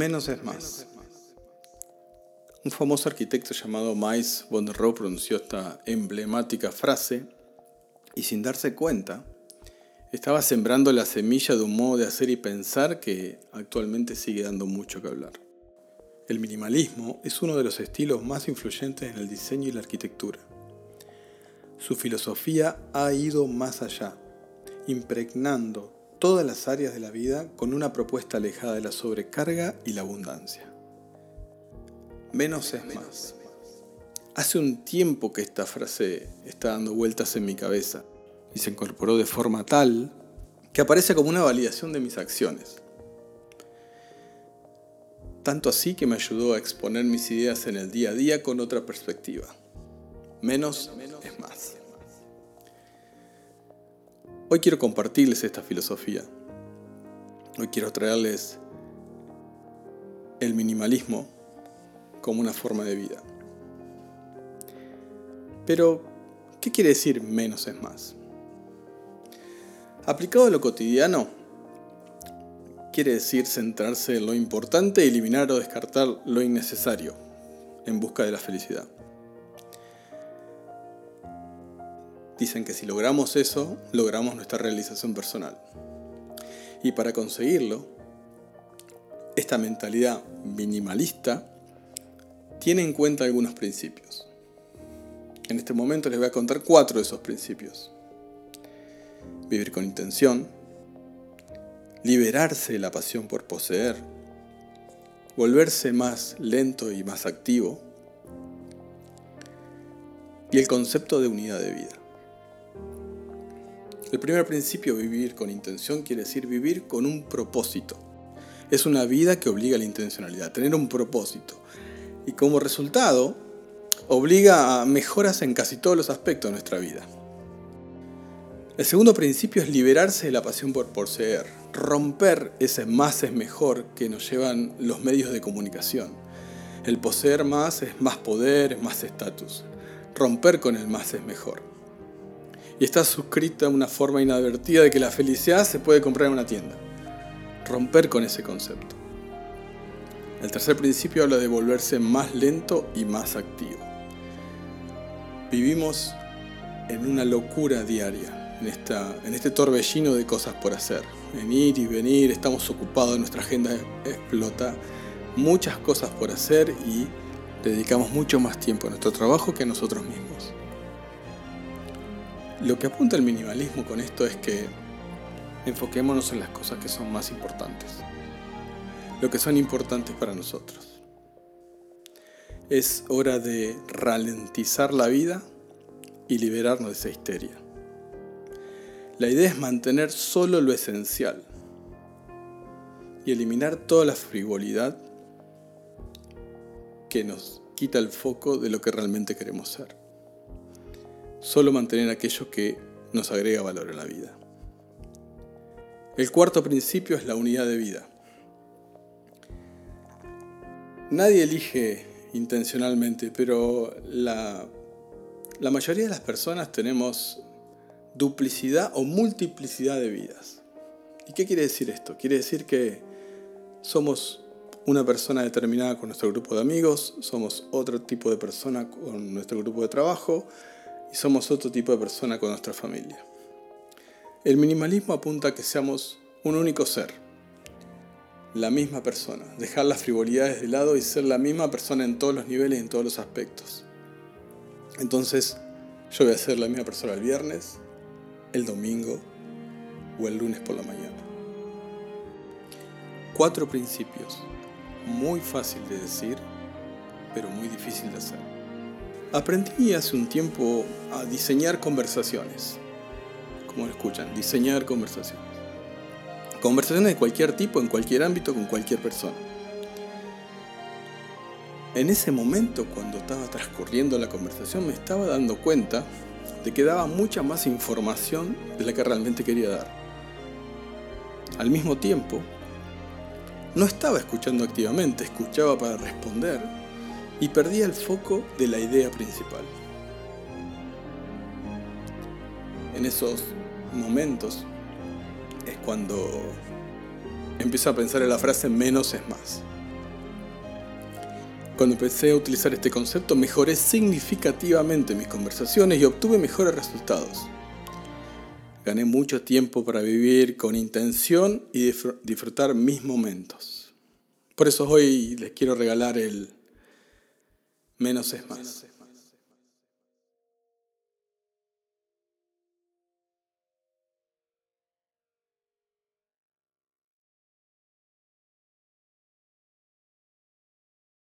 Menos es más. Un famoso arquitecto llamado Mais von der Rohe pronunció esta emblemática frase y sin darse cuenta, estaba sembrando la semilla de un modo de hacer y pensar que actualmente sigue dando mucho que hablar. El minimalismo es uno de los estilos más influyentes en el diseño y la arquitectura. Su filosofía ha ido más allá, impregnando todas las áreas de la vida con una propuesta alejada de la sobrecarga y la abundancia. Menos es más. Hace un tiempo que esta frase está dando vueltas en mi cabeza y se incorporó de forma tal que aparece como una validación de mis acciones. Tanto así que me ayudó a exponer mis ideas en el día a día con otra perspectiva. Menos es más. Hoy quiero compartirles esta filosofía. Hoy quiero traerles el minimalismo como una forma de vida. Pero, ¿qué quiere decir menos es más? Aplicado a lo cotidiano, quiere decir centrarse en lo importante eliminar o descartar lo innecesario en busca de la felicidad. Dicen que si logramos eso, logramos nuestra realización personal. Y para conseguirlo, esta mentalidad minimalista tiene en cuenta algunos principios. En este momento les voy a contar cuatro de esos principios. Vivir con intención, liberarse de la pasión por poseer, volverse más lento y más activo, y el concepto de unidad de vida. El primer principio, vivir con intención, quiere decir vivir con un propósito. Es una vida que obliga a la intencionalidad, tener un propósito. Y como resultado, obliga a mejoras en casi todos los aspectos de nuestra vida. El segundo principio es liberarse de la pasión por poseer, romper ese más es mejor que nos llevan los medios de comunicación. El poseer más es más poder, es más estatus. Romper con el más es mejor y está suscrita una forma inadvertida de que la felicidad se puede comprar en una tienda. Romper con ese concepto. El tercer principio habla de volverse más lento y más activo. Vivimos en una locura diaria, en, esta, en este torbellino de cosas por hacer. En ir y venir, estamos ocupados, nuestra agenda explota, muchas cosas por hacer y dedicamos mucho más tiempo a nuestro trabajo que a nosotros mismos. Lo que apunta el minimalismo con esto es que enfoquémonos en las cosas que son más importantes, lo que son importantes para nosotros. Es hora de ralentizar la vida y liberarnos de esa histeria. La idea es mantener solo lo esencial y eliminar toda la frivolidad que nos quita el foco de lo que realmente queremos ser solo mantener aquello que nos agrega valor a la vida. El cuarto principio es la unidad de vida. Nadie elige intencionalmente, pero la, la mayoría de las personas tenemos duplicidad o multiplicidad de vidas. ¿Y qué quiere decir esto? Quiere decir que somos una persona determinada con nuestro grupo de amigos, somos otro tipo de persona con nuestro grupo de trabajo, y somos otro tipo de persona con nuestra familia. El minimalismo apunta a que seamos un único ser, la misma persona, dejar las frivolidades de lado y ser la misma persona en todos los niveles y en todos los aspectos. Entonces, yo voy a ser la misma persona el viernes, el domingo o el lunes por la mañana. Cuatro principios, muy fácil de decir, pero muy difícil de hacer. Aprendí hace un tiempo a diseñar conversaciones. Como lo escuchan, diseñar conversaciones. Conversaciones de cualquier tipo, en cualquier ámbito, con cualquier persona. En ese momento, cuando estaba transcurriendo la conversación, me estaba dando cuenta de que daba mucha más información de la que realmente quería dar. Al mismo tiempo, no estaba escuchando activamente, escuchaba para responder y perdía el foco de la idea principal. En esos momentos es cuando empiezo a pensar en la frase menos es más. Cuando empecé a utilizar este concepto, mejoré significativamente mis conversaciones y obtuve mejores resultados. Gané mucho tiempo para vivir con intención y disfrutar mis momentos. Por eso hoy les quiero regalar el menos es más.